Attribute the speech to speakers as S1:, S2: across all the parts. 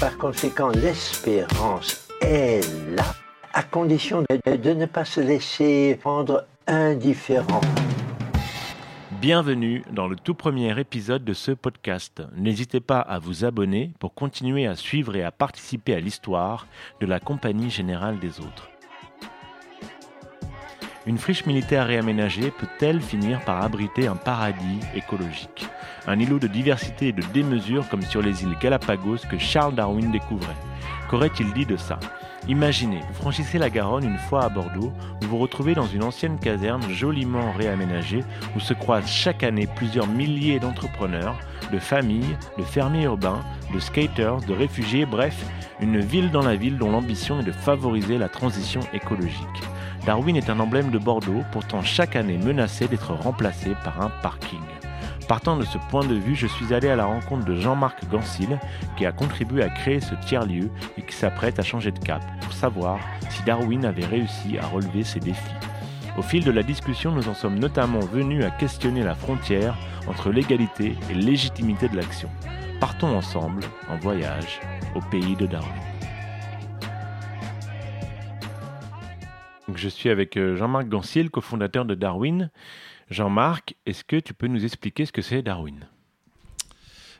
S1: Par conséquent, l'espérance est là, à condition de, ne pas se laisser rendre indifférent.
S2: Bienvenue dans le tout premier épisode de ce podcast. N'hésitez pas à vous abonner pour continuer à suivre et à participer à l'histoire de la Compagnie Générale des Autres. Une friche militaire réaménagée peut-elle finir par abriter un paradis écologique? Un îlot de diversité et de démesure comme sur les îles Galapagos que Charles Darwin découvrait. Qu'aurait-il dit de ça? Imaginez, vous franchissez la Garonne une fois à Bordeaux, vous vous retrouvez dans une ancienne caserne joliment réaménagée où se croisent chaque année plusieurs milliers d'entrepreneurs, de familles, de fermiers urbains, de skaters, de réfugiés, bref, une ville dans la ville dont l'ambition est de favoriser la transition écologique. Darwin est un emblème de Bordeaux, pourtant chaque année menacé d'être remplacé par un parking. Partant de ce point de vue, je suis allé à la rencontre de Jean-Marc Gansil, qui a contribué à créer ce tiers-lieu et qui s'apprête à changer de cap pour savoir si Darwin avait réussi à relever ses défis. Au fil de la discussion, nous en sommes notamment venus à questionner la frontière entre l'égalité et légitimité de l'action. Partons ensemble en voyage au pays de Darwin. je suis avec euh, Jean-Marc Gansil, cofondateur de Darwin. Jean-Marc, est-ce que tu peux nous expliquer ce que c'est Darwin?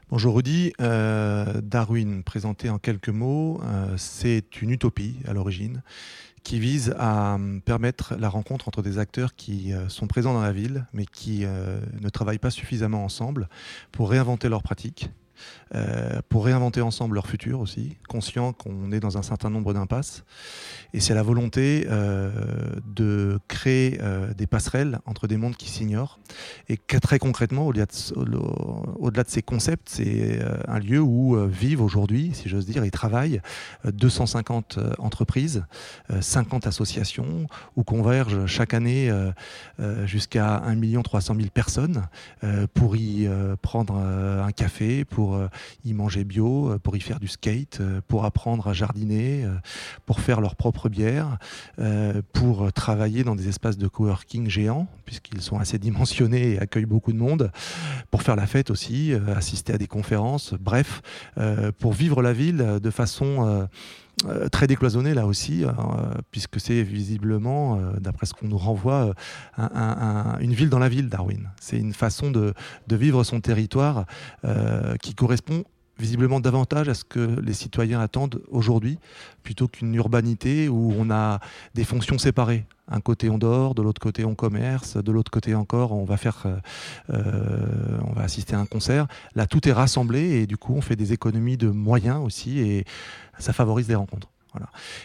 S3: Bonjour Rudy. Euh, Darwin, présenté en quelques mots, euh, c'est une utopie à l'origine qui vise à permettre la rencontre entre des acteurs qui sont présents dans la ville mais qui ne travaillent pas suffisamment ensemble pour réinventer leurs pratiques euh, pour réinventer ensemble leur futur aussi, conscient qu'on est dans un certain nombre d'impasses. Et c'est la volonté euh, de créer euh, des passerelles entre des mondes qui s'ignorent. Et très concrètement, au-delà de, de, ces concepts, c'est un lieu où vivent aujourd'hui, si j'ose dire, et travaillent 250 entreprises, 50 associations, où convergent chaque année jusqu'à 1 300 000 personnes pour y prendre un café, pour pour euh, y manger bio, euh, pour y faire du skate, euh, pour apprendre à jardiner, pour faire leur propre bière, pour travailler dans des espaces de coworking géants, puisqu'ils sont assez dimensionnés et accueillent beaucoup de monde, pour faire la fête aussi, assister à des conférences, bref, pour vivre la ville de façon... très décloisonnée là aussi, puisque c'est visiblement, d'après ce qu'on nous renvoie, une ville dans la ville, Darwin. C'est une façon de, vivre son territoire qui correspond visiblement davantage à ce que les citoyens attendent aujourd'hui, plutôt qu'une urbanité où on a des fonctions séparées. Un côté on dort, de l'autre côté on commerce, de l'autre côté encore on va faire, euh, euh, on va assister à un concert. Là tout est rassemblé et du coup on fait des économies de moyens aussi et ça favorise les rencontres.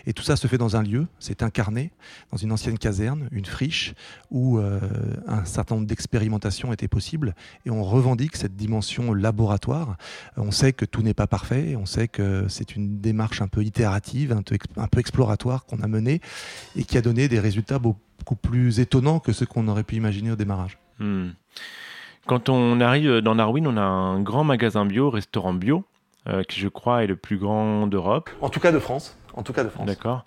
S3: Et tout ça se fait dans un lieu, c'est incarné dans une ancienne caserne, une friche, où euh, un certain nombre d'expérimentations étaient possibles, et on revendique cette dimension laboratoire. On sait que tout n'est pas parfait, on sait que c'est une démarche un peu itérative, un peu, exploratoire qu'on a menée, et qui a donné des résultats beaucoup plus étonnants que ceux qu'on aurait pu imaginer au démarrage.
S2: Hmm. Quand on arrive dans Darwin, on a un grand magasin bio, restaurant bio, euh, qui je crois est le plus grand d'Europe.
S3: En tout cas de France. En tout cas de France.
S2: D'accord.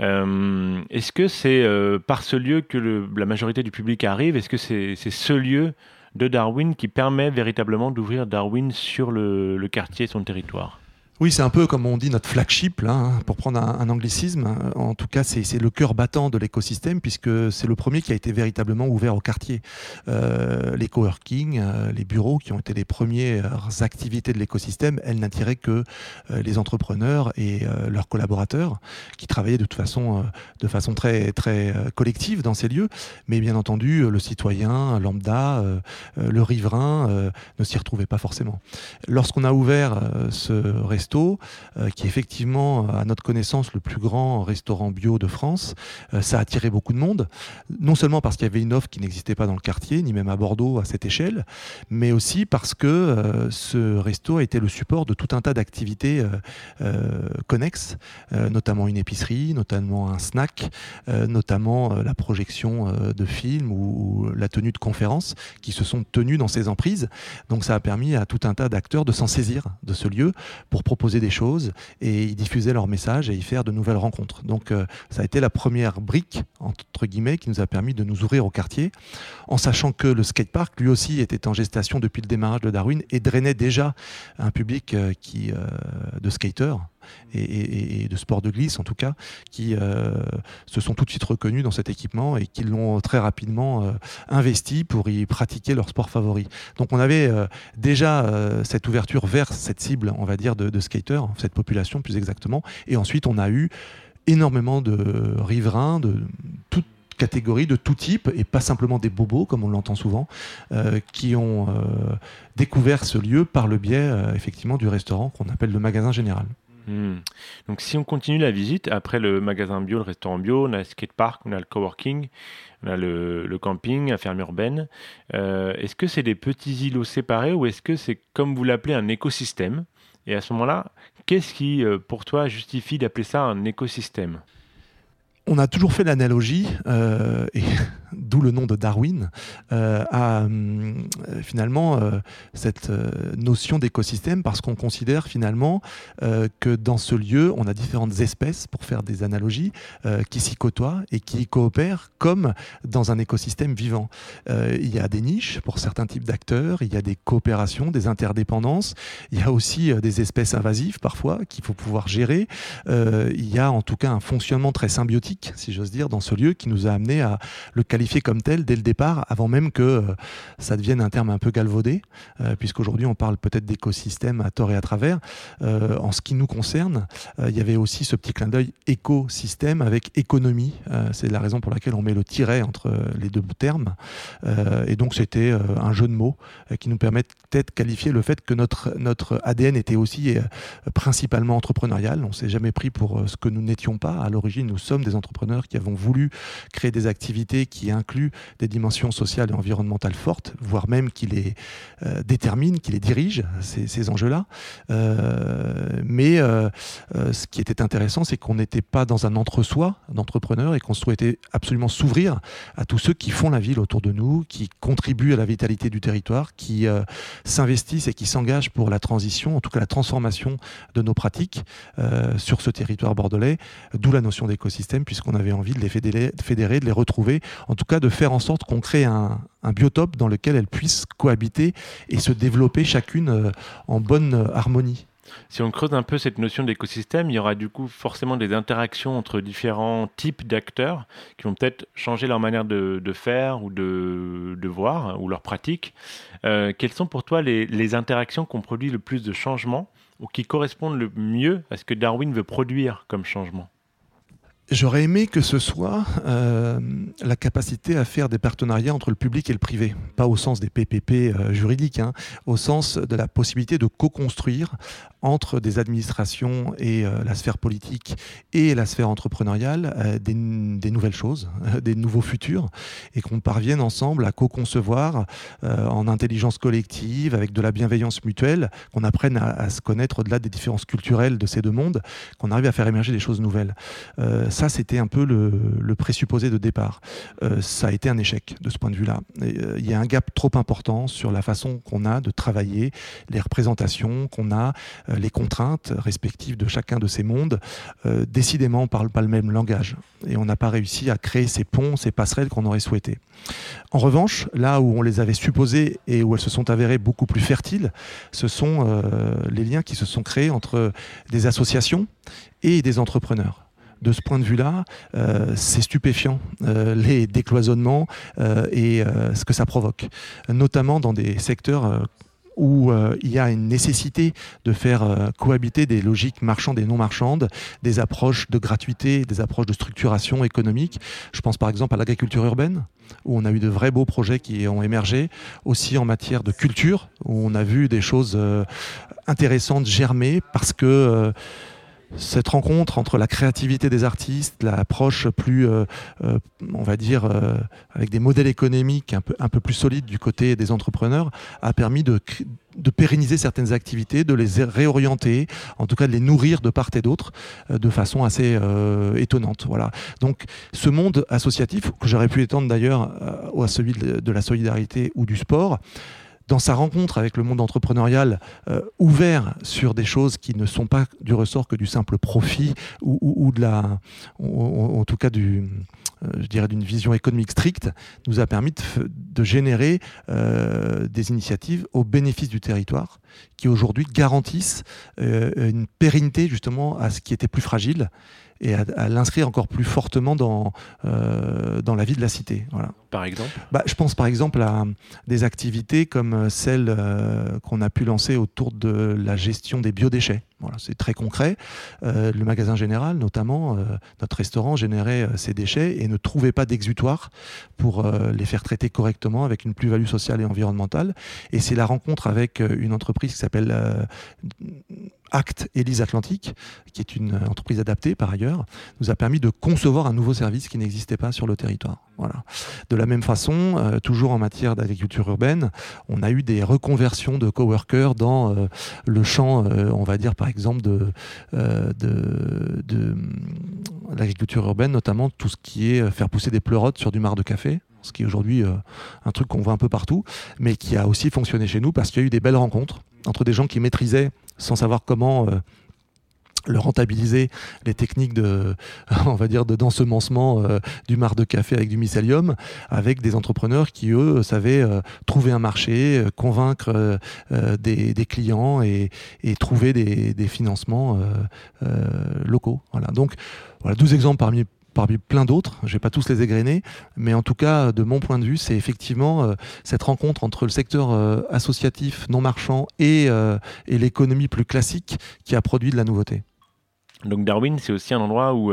S2: Euh, est-ce que c'est euh, par ce lieu que la majorité du public arrive Est-ce que c'est ce lieu de Darwin qui permet véritablement d'ouvrir Darwin sur le, le quartier, son territoire?
S3: Oui, c'est un peu comme on dit notre flagship, là, hein, pour prendre un, anglicisme. En tout cas, c'est le cœur battant de l'écosystème puisque c'est le premier qui a été véritablement ouvert au quartier. Euh, les coworking, euh, les bureaux qui ont été les premières activités de l'écosystème, elles n'attiraient que euh, les entrepreneurs et leurs collaborateurs qui travaillaient de toute façon, de façon très très collective dans ces lieux. Mais bien entendu, le citoyen lambda, le riverain ne s'y retrouvait pas forcément. Lorsqu'on a ouvert ce restaurant resto, qui est effectivement, à notre connaissance, le plus grand restaurant bio de France. ça a attiré beaucoup de monde, non seulement parce qu'il y avait une offre qui n'existait pas dans le quartier, ni même à Bordeaux à cette échelle, mais aussi parce que ce resto a été le support de tout un tas d'activités connexes, notamment une épicerie, notamment un snack, notamment la projection de films ou, la tenue de conférences qui se sont tenues dans ces emprises. Donc ça a permis à tout un tas d'acteurs de s'en saisir de ce lieu pour proposer des choses et y diffuser leurs messages et y faire de nouvelles rencontres. Donc euh, ça a été la première brique, entre guillemets, qui nous a permis de nous ouvrir au quartier, en sachant que le skatepark, lui aussi, était en gestation depuis le démarrage de Darwin et drainait déjà un public euh, qui, euh, de skateurs et, de sport de glisse en tout cas, qui euh, se sont tout de suite reconnus dans cet équipement et qui l'ont très rapidement euh, investi pour y pratiquer leur sport favori. Donc on avait euh, déjà cette ouverture vers cette cible, on va dire, de, de skateurs, cette population plus exactement, et ensuite on a eu énormément de riverains de toute catégorie, de tout type, et pas simplement des bobos, comme on l'entend souvent, qui ont découvert ce lieu par le biais, effectivement, du restaurant qu'on appelle le magasin général.
S2: Hmm. Donc si on continue la visite, après le magasin bio, le restaurant bio, on a le skatepark, on a le coworking, on a le, camping, la ferme urbaine. Euh, est-ce que c'est des petits îlots séparés ou est-ce que c'est comme vous l'appelez un écosystème? Et à ce moment-là, qu'est-ce qui euh, pour toi justifie d'appeler ça un écosystème?
S3: On a toujours fait l'analogie, euh, d'où le nom de Darwin, euh, à euh, finalement cette notion d'écosystème, parce qu'on considère finalement que dans ce lieu, on a différentes espèces, pour faire des analogies, qui s'y côtoient et qui coopèrent comme dans un écosystème vivant. il y a des niches pour certains types d'acteurs, il y a des coopérations, des interdépendances, il y a aussi des espèces invasives parfois qu'il faut pouvoir gérer, il y a en tout cas un fonctionnement très symbiotique si j'ose dire, dans ce lieu qui nous a amené à le qualifier comme tel dès le départ, avant même que euh, ça devienne un terme un peu galvaudé, euh, puisqu'aujourd'hui on parle peut-être d'écosystème à tort et à travers. Euh, en ce qui nous concerne, il y avait aussi ce petit clin d'œil écosystème avec économie. C'est la raison pour laquelle on met le tiret entre les deux termes. et donc c'était un jeu de mots qui nous permet peut-être qualifier le fait que notre, notre ADN était aussi principalement entrepreneurial. On s'est jamais pris pour ce que nous n'étions pas. À l'origine, nous sommes des entrepreneurs qui avons voulu créer des activités qui incluent des dimensions sociales et environnementales fortes, voire même qui les euh, déterminent, qui les dirigent, ces, enjeux-là. Euh, mais euh, ce qui était intéressant, c'est qu'on n'était pas dans un entre-soi d'entrepreneurs et qu'on souhaitait absolument s'ouvrir à tous ceux qui font la ville autour de nous, qui contribuent à la vitalité du territoire, qui s'investissent et qui s'engagent pour la transition, en tout cas la transformation de nos pratiques sur ce territoire bordelais, d'où la notion d'écosystème puisqu'on avait envie de les fédérer, de les retrouver, en tout cas de faire en sorte qu'on crée un, biotope dans lequel elles puissent cohabiter et se développer chacune euh, en bonne euh, harmonie.
S2: Si on creuse un peu cette notion d'écosystème, il y aura du coup forcément des interactions entre différents types d'acteurs qui vont peut-être changer leur manière de, faire ou de, voir ou leur pratique. Euh, quelles sont pour toi les, les interactions qui ont produit le plus de changements ou qui correspondent le mieux à ce que Darwin veut produire comme changement?
S3: J'aurais aimé que ce soit euh, la capacité à faire des partenariats entre le public et le privé, pas au sens des PPP euh, juridiques, hein, au sens de la possibilité de co-construire entre des administrations et euh, la sphère politique et la sphère entrepreneuriale des, nouvelles choses, des nouveaux futurs, et qu'on parvienne ensemble à co-concevoir en intelligence collective, avec de la bienveillance mutuelle, qu'on apprenne à, se connaître au-delà des différences culturelles de ces deux mondes, qu'on arrive à faire émerger des choses nouvelles. Ça, c'était un peu le, présupposé de départ. ça a été un échec de ce point de vue-là. Il y a un gap trop important sur la façon qu'on a de travailler, les représentations qu'on a, euh, les contraintes respectives de chacun de ces mondes, euh, décidément, ne parlent pas le même langage. Et on n'a pas réussi à créer ces ponts, ces passerelles qu'on aurait souhaité. En revanche, là où on les avait supposées et où elles se sont avérées beaucoup plus fertiles, ce sont euh, les liens qui se sont créés entre des associations et des entrepreneurs de ce point de vue-là, c'est stupéfiant, les décloisonnements et ce que ça provoque, notamment dans des secteurs où il y a une nécessité de faire cohabiter des logiques marchandes et non marchandes, des approches de gratuité, des approches de structuration économique. Je pense par exemple à l'agriculture urbaine, où on a eu de vrais beaux projets qui ont émergé, aussi en matière de culture, où on a vu des choses intéressantes germer parce que cette rencontre entre la créativité des artistes, l'approche plus, euh, euh, on va dire, euh, avec des modèles économiques un peu, plus solides du côté des entrepreneurs, a permis de, de pérenniser certaines activités, de les réorienter, en tout cas de les nourrir de part et d'autre, de façon assez étonnante. Voilà. Donc, ce monde associatif, que j'aurais pu étendre d'ailleurs à celui de la solidarité ou du sport, dans sa rencontre avec le monde entrepreneurial euh, ouvert sur des choses qui ne sont pas du ressort que du simple profit ou, en tout cas du, euh, d'une vision économique stricte, nous a permis de, générer euh, des initiatives au bénéfice du territoire qui aujourd'hui garantissent une pérennité justement à ce qui était plus fragile et à, l'inscrire encore plus fortement dans, euh, dans la vie de la cité. Voilà.
S2: Par exemple?
S3: Bah, Je pense par exemple à des activités comme celles euh, qu'on a pu lancer autour de la gestion des biodéchets. Voilà, c'est très concret. Euh, le magasin général, notamment, notre restaurant générait ces déchets et ne trouvait pas d'exutoire pour les faire traiter correctement avec une plus-value sociale et environnementale. Et c'est la rencontre avec une entreprise qui s'appelle Act Elise Atlantique, qui est une entreprise adaptée par ailleurs, nous a permis de concevoir un nouveau service qui n'existait pas sur le territoire. De la même façon, euh, toujours en matière d'agriculture urbaine, on a eu des reconversions de coworkers dans euh, le champ, euh, on va dire par exemple de l'agriculture urbaine, notamment tout ce qui est faire pousser des pleurotes sur du marc de café ce qui est aujourd'hui un truc qu'on voit un peu partout, mais qui a aussi fonctionné chez nous parce qu'il y a eu des belles rencontres entre des gens qui maîtrisaient sans savoir comment euh, le rentabiliser les techniques de on va dire de d'ensemencement euh, du marc de café avec du mycélium avec des entrepreneurs qui eux savaient euh, trouver un marché convaincre des, clients et, trouver des, des financements locaux. Voilà. Donc voilà 12 exemples parmi parmi plein d'autres, je vais pas tous les égrener, mais en tout cas, de mon point de vue, c'est effectivement euh, cette rencontre entre le secteur euh, associatif non marchand euh, et, l'économie plus classique qui a produit de la nouveauté.
S2: Donc Darwin, c'est aussi un endroit où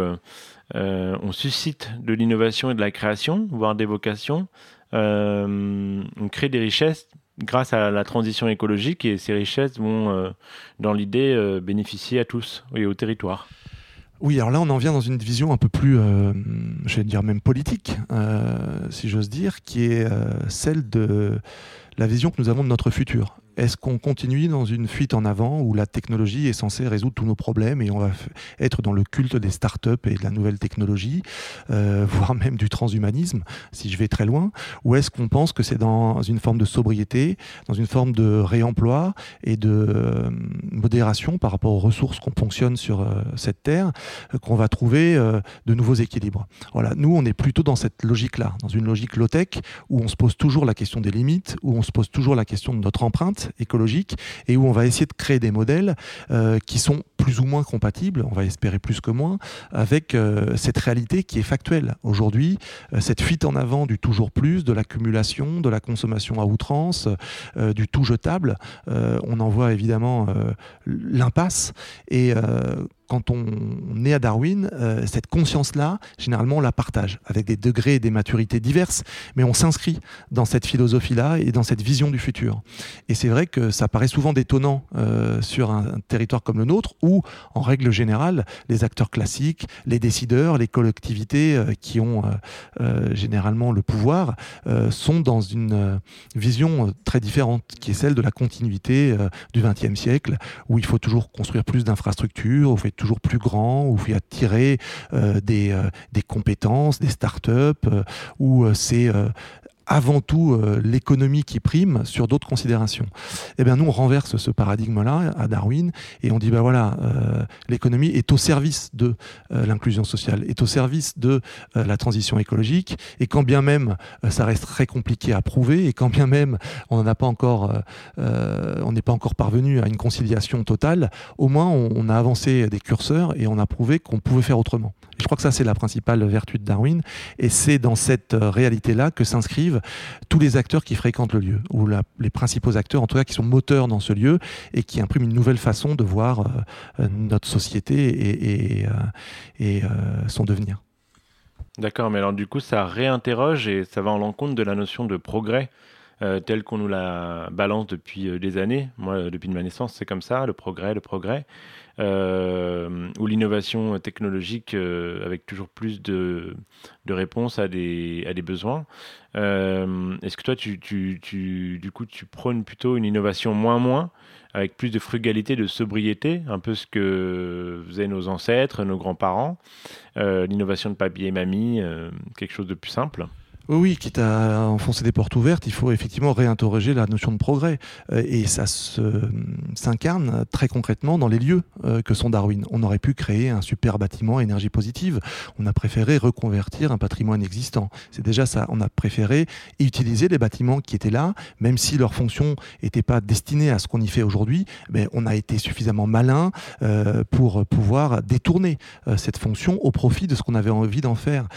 S2: on suscite de l'innovation et de la création, voire des vocations. on crée des richesses grâce à la transition écologique et ces richesses vont, dans l'idée, bénéficier à tous et au territoire.
S3: Oui, alors là, on en vient dans une vision un peu plus, euh, je vais dire même politique, euh, si j'ose dire, qui est euh, celle de la vision que nous avons de notre futur. Est-ce qu'on continue dans une fuite en avant où la technologie est censée résoudre tous nos problèmes et on va être dans le culte des startups et de la nouvelle technologie, euh, voire même du transhumanisme, si je vais très loin? Ou est-ce qu'on pense que c'est dans une forme de sobriété, dans une forme de réemploi et de euh, modération par rapport aux ressources qu'on fonctionne sur euh, cette terre, qu'on va trouver de nouveaux équilibres? Voilà, nous, on est plutôt dans cette logique-là, dans une logique low-tech où on se pose toujours la question des limites, où on se pose toujours la question de notre empreinte écologique et où on va essayer de créer des modèles euh, qui sont plus ou moins compatibles, on va espérer plus que moins, avec euh, cette réalité qui est factuelle. Aujourd'hui, euh, cette fuite en avant du toujours plus, de l'accumulation, de la consommation à outrance, du tout jetable, on en voit évidemment l'impasse. Et quand on est à Darwin, euh, cette conscience-là, généralement, on la partage avec des degrés et des maturités diverses, mais on s'inscrit dans cette philosophie-là et dans cette vision du futur. Et c'est vrai que ça paraît souvent détonnant euh, sur un, territoire comme le nôtre, où, en règle générale, les acteurs classiques, les décideurs, les collectivités euh, qui ont généralement le pouvoir, sont dans une vision très différente, qui est celle de la continuité du XXe siècle, où il faut toujours construire plus d'infrastructures, où il faut toujours plus grand, où il y a attirer euh, des, euh, des, compétences, des startups, euh, où c'est avant tout euh, l'économie qui prime sur d'autres considérations. Eh bien, nous, on renverse ce paradigme-là à Darwin et on dit, ben voilà, euh, l'économie est au service de euh, l'inclusion sociale, est au service de la transition écologique et quand bien même ça reste très compliqué à prouver et quand bien même on n'a pas encore, on n'est pas encore parvenu à une conciliation totale, au moins on, a avancé des curseurs et on a prouvé qu'on pouvait faire autrement. Je crois que ça, c'est la principale vertu de Darwin. Et c'est dans cette euh, réalité-là que s'inscrivent tous les acteurs qui fréquentent le lieu, ou les principaux acteurs, en tout cas, qui sont moteurs dans ce lieu et qui impriment une nouvelle façon de voir notre société et, et son devenir.
S2: D'accord, mais alors du coup, ça réinterroge et ça va en l'encontre de la notion de progrès euh, telle qu'on nous la balance depuis euh, des années. Moi, depuis ma naissance, c'est comme ça, le progrès, le progrès. Euh, ou l'innovation technologique avec toujours plus de, de réponses à des, à des besoins. Est-ce que toi, tu, tu, tu, du coup, tu prônes plutôt une innovation moins-moins avec plus de frugalité, de sobriété, un peu ce que faisaient nos ancêtres, nos grands-parents, euh, l'innovation de papier et mamie, euh, quelque chose de plus simple?
S3: Oui, quitte à enfoncer des portes ouvertes, il faut effectivement réinterroger la notion de progrès. Euh, et ça s'incarne très concrètement dans les lieux euh, que sont Darwin. On aurait pu créer un super bâtiment à énergie positive. On a préféré reconvertir un patrimoine existant. C'est déjà ça. On a préféré utiliser les bâtiments qui étaient là, même si leur fonction n'était pas destinée à ce qu'on y fait aujourd'hui. Mais on a été suffisamment malin euh, pour pouvoir détourner cette fonction au profit de ce qu'on avait envie d'en faire,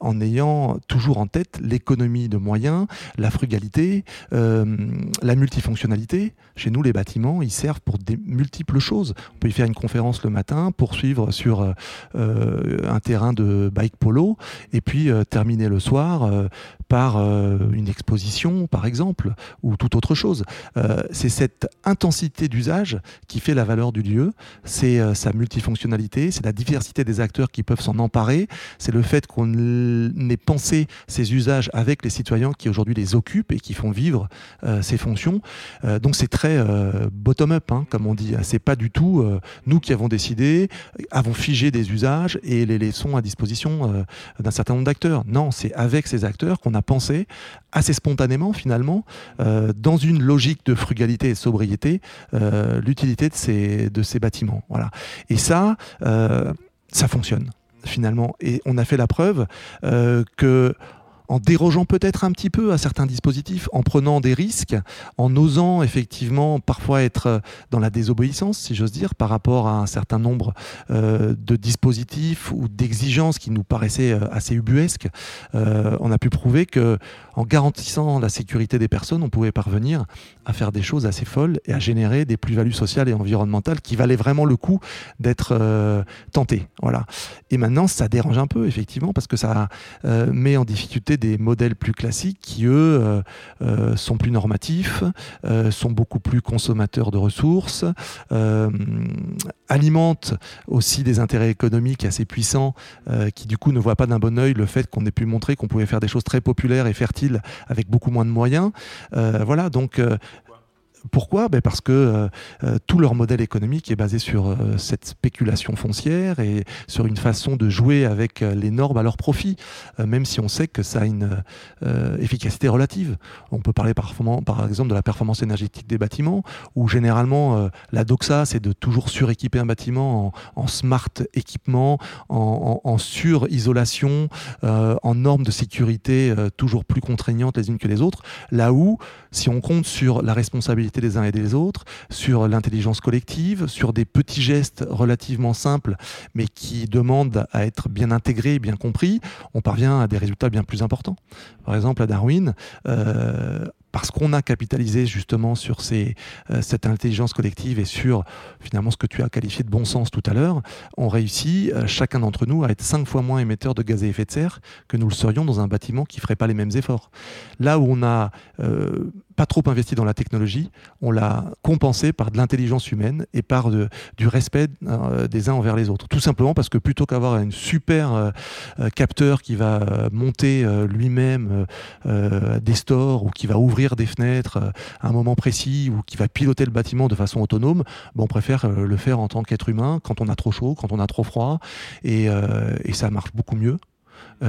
S3: en ayant toujours en tête l'économie de moyens, la frugalité, euh, la multifonctionnalité. Chez nous, les bâtiments, ils servent pour des multiples choses. On peut y faire une conférence le matin, poursuivre sur euh, euh, un terrain de bike polo, et puis terminer le soir par une exposition, par exemple, ou toute autre chose. c'est cette intensité d'usage qui fait la valeur du lieu, c'est sa multifonctionnalité, c'est la diversité des acteurs qui peuvent s'en emparer, c'est le fait qu'on ait pensé ces usages avec les citoyens qui aujourd'hui les occupent et qui font vivre euh, ces fonctions. Euh, donc c'est très euh, bottom-up, hein, comme on dit. C'est pas du tout nous qui avons décidé, avons figé des usages et les laissons à disposition d'un certain nombre d'acteurs. Non, c'est avec ces acteurs qu'on a pensé assez spontanément finalement, dans une logique de frugalité et sobriété, l'utilité de ces, bâtiments. Voilà. Et ça, ça fonctionne finalement. Et on a fait la preuve que en dérogeant peut-être un petit peu à certains dispositifs, en prenant des risques, en osant effectivement parfois être dans la désobéissance, si j'ose dire, par rapport à un certain nombre euh, de dispositifs ou d'exigences qui nous paraissaient euh, assez ubuesques, euh, on a pu prouver que en garantissant la sécurité des personnes, on pouvait parvenir à faire des choses assez folles et à générer des plus-values sociales et environnementales qui valaient vraiment le coup d'être tentées. Voilà. Et maintenant, ça dérange un peu effectivement parce que ça met en difficulté des modèles plus classiques qui, eux, euh, euh, sont plus normatifs, euh, sont beaucoup plus consommateurs de ressources, alimentent aussi des intérêts économiques assez puissants qui, du coup, ne voient pas d'un bon oeil le fait qu'on ait pu montrer qu'on pouvait faire des choses très populaires et fertiles avec beaucoup moins de moyens. voilà, donc pourquoi? Ben Parce que euh, euh, tout leur modèle économique est basé sur euh, cette spéculation foncière et sur une façon de jouer avec les normes à leur profit, même si on sait que ça a une efficacité relative. On peut parler par, exemple de la performance énergétique des bâtiments, où généralement la doxa, c'est de toujours suréquiper un bâtiment en, smart équipement, en, en, sur-isolation, en normes de sécurité toujours plus contraignantes les unes que les autres, là où, si on compte sur la responsabilité des uns et des autres, sur l'intelligence collective, sur des petits gestes relativement simples, mais qui demandent à être bien intégrés, bien compris, on parvient à des résultats bien plus importants. Par exemple, à Darwin, euh, parce qu'on a capitalisé justement sur euh, cette intelligence collective et sur finalement ce que tu as qualifié de bon sens tout à l'heure, on réussit euh, chacun d'entre nous à être cinq fois moins émetteur de gaz à effet de serre que nous le serions dans un bâtiment qui ferait pas les mêmes efforts. Là où on a euh, pas trop investi dans la technologie, on l'a compensé par de l'intelligence humaine et par du respect des uns envers les autres. Tout simplement parce que plutôt qu'avoir une super capteur qui va monter lui-même des stores ou qui va ouvrir des fenêtres euh, à un moment précis ou qui va piloter le bâtiment de façon autonome, on préfère euh, le faire en tant qu'être humain quand on a trop chaud, quand on a trop froid, et, euh, ça marche beaucoup mieux.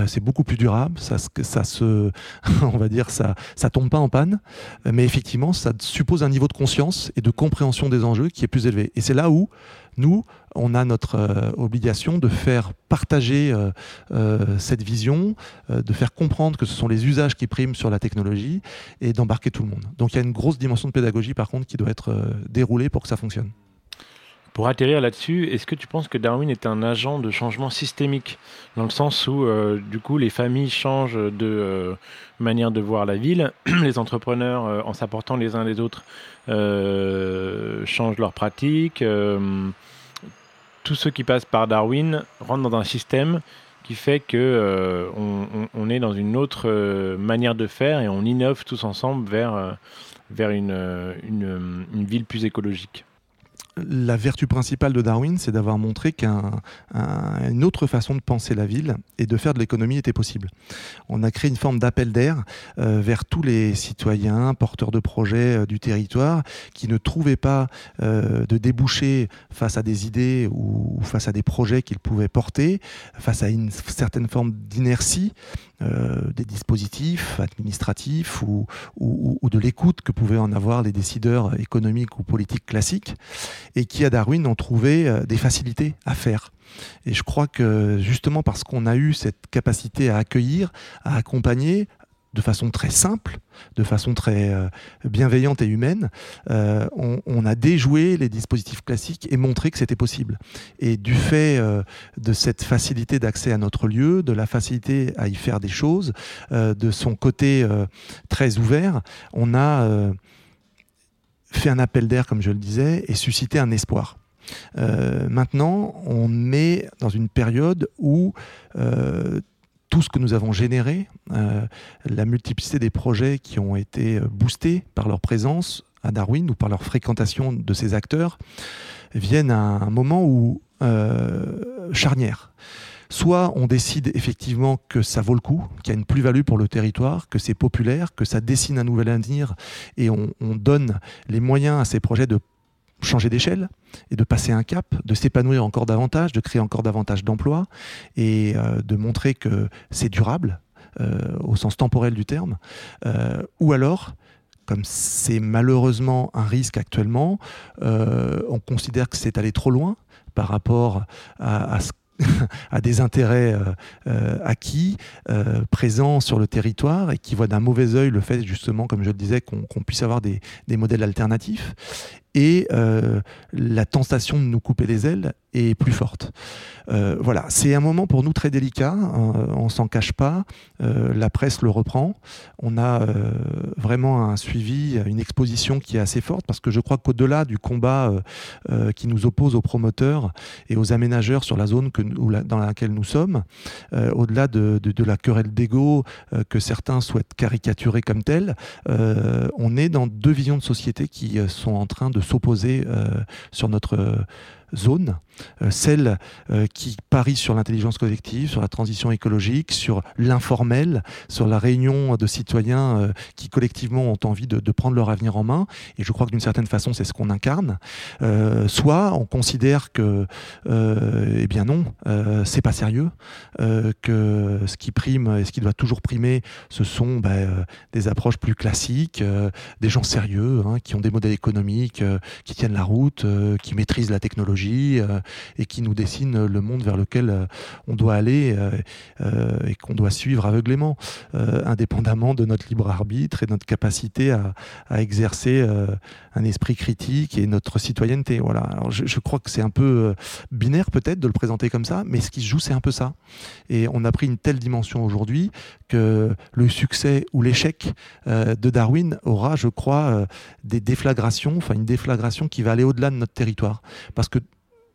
S3: c'est beaucoup plus durable, ça, ça se, on va dire, ça, ça tombe pas en panne, mais effectivement, ça suppose un niveau de conscience et de compréhension des enjeux qui est plus élevé. Et c'est là où nous, on a notre euh, obligation de faire partager euh, euh, cette vision, de faire comprendre que ce sont les usages qui priment sur la technologie et d'embarquer tout le monde. Donc il y a une grosse dimension de pédagogie par contre qui doit être déroulée pour que ça fonctionne.
S2: Pour atterrir là-dessus, est-ce que tu penses que Darwin est un agent de changement systémique? Dans le sens où, du coup, les familles changent de manière de voir la ville, les entrepreneurs, en s'apportant les uns les autres, changent leurs pratiques. Tous ceux qui passent par Darwin rentrent dans un système qui fait que on, est dans une autre manière de faire et on innove tous ensemble vers, une, une ville plus écologique
S3: la vertu principale de Darwin, c'est d'avoir montré qu'une autre façon de penser la ville et de faire de l'économie était possible. On a créé une forme d'appel d'air euh, vers tous les citoyens, porteurs de projets euh, du territoire, qui ne trouvaient pas euh, de débouchés face à des idées ou, face à des projets qu'ils pouvaient porter, face à une certaine forme d'inertie des dispositifs administratifs ou, ou de l'écoute que pouvaient en avoir les décideurs économiques ou politiques classiques et qui à Darwin ont trouvé euh, des facilités à faire. Et je crois que justement parce qu'on a eu cette capacité à accueillir, à accompagner, de façon très simple, de façon très euh, bienveillante et humaine, euh, on, a déjoué les dispositifs classiques et montré que c'était possible. Et du fait de cette facilité d'accès à notre lieu, de la facilité à y faire des choses, de son côté très ouvert, on a fait un appel d'air, comme je le disais, et suscité un espoir. Euh, maintenant, on est dans une période où euh, tout ce que nous avons généré, euh, la multiplicité des projets qui ont été boostés par leur présence à Darwin ou par leur fréquentation de ces acteurs, viennent à un moment où charnière. Soit on décide effectivement que ça vaut le coup, qu'il y a une plus-value pour le territoire, que c'est populaire, que ça dessine un nouvel avenir et on, donne les moyens à ces projets de changer d'échelle et de passer un cap, de s'épanouir encore davantage, de créer encore davantage d'emplois et euh, de montrer que c'est durable euh, au sens temporel du terme. Euh, ou alors, comme c'est malheureusement un risque actuellement, on considère que c'est allé trop loin par rapport à, à ce à des intérêts euh, euh, acquis, euh, présents sur le territoire et qui voient d'un mauvais œil le fait justement, comme je le disais, qu'on puisse avoir des, des, modèles alternatifs et euh, la tentation de nous couper les ailes est plus forte. Euh, voilà, c'est un moment pour nous très délicat, On hein, on s'en cache pas, euh, la presse le reprend, on a vraiment un suivi, une exposition qui est assez forte, parce que je crois qu'au-delà du combat qui nous oppose aux promoteurs et aux aménageurs sur la zone dans laquelle nous sommes, au-delà de, de, la querelle d'ego que certains souhaitent caricaturer comme telle, on est dans deux visions de société qui sont en train de s'opposer euh, sur notre euh, zone, euh, qui parie sur l'intelligence collective, sur la transition écologique, sur l'informel, sur la réunion de citoyens qui collectivement ont envie de, prendre leur avenir en main. Et je crois que d'une certaine façon, c'est ce qu'on incarne. soit on considère que, eh bien non, c'est pas sérieux, que ce qui prime et ce qui doit toujours primer, ce sont ben, des approches plus classiques, des gens sérieux, hein, qui ont des modèles économiques qui tiennent la route, euh, qui maîtrisent la technologie euh, et qui nous dessinent le monde vers lequel euh, on doit aller et qu'on doit suivre aveuglément, indépendamment de notre libre arbitre et de notre capacité à, exercer un esprit critique et notre citoyenneté. Voilà. Alors je, crois que c'est un peu binaire peut-être de le présenter comme ça, mais ce qui se joue, c'est un peu ça. Et on a pris une telle dimension aujourd'hui que le succès ou l'échec de Darwin aura, je crois, des déflagrations, enfin une déflagration qui va aller au-delà de notre territoire. Parce que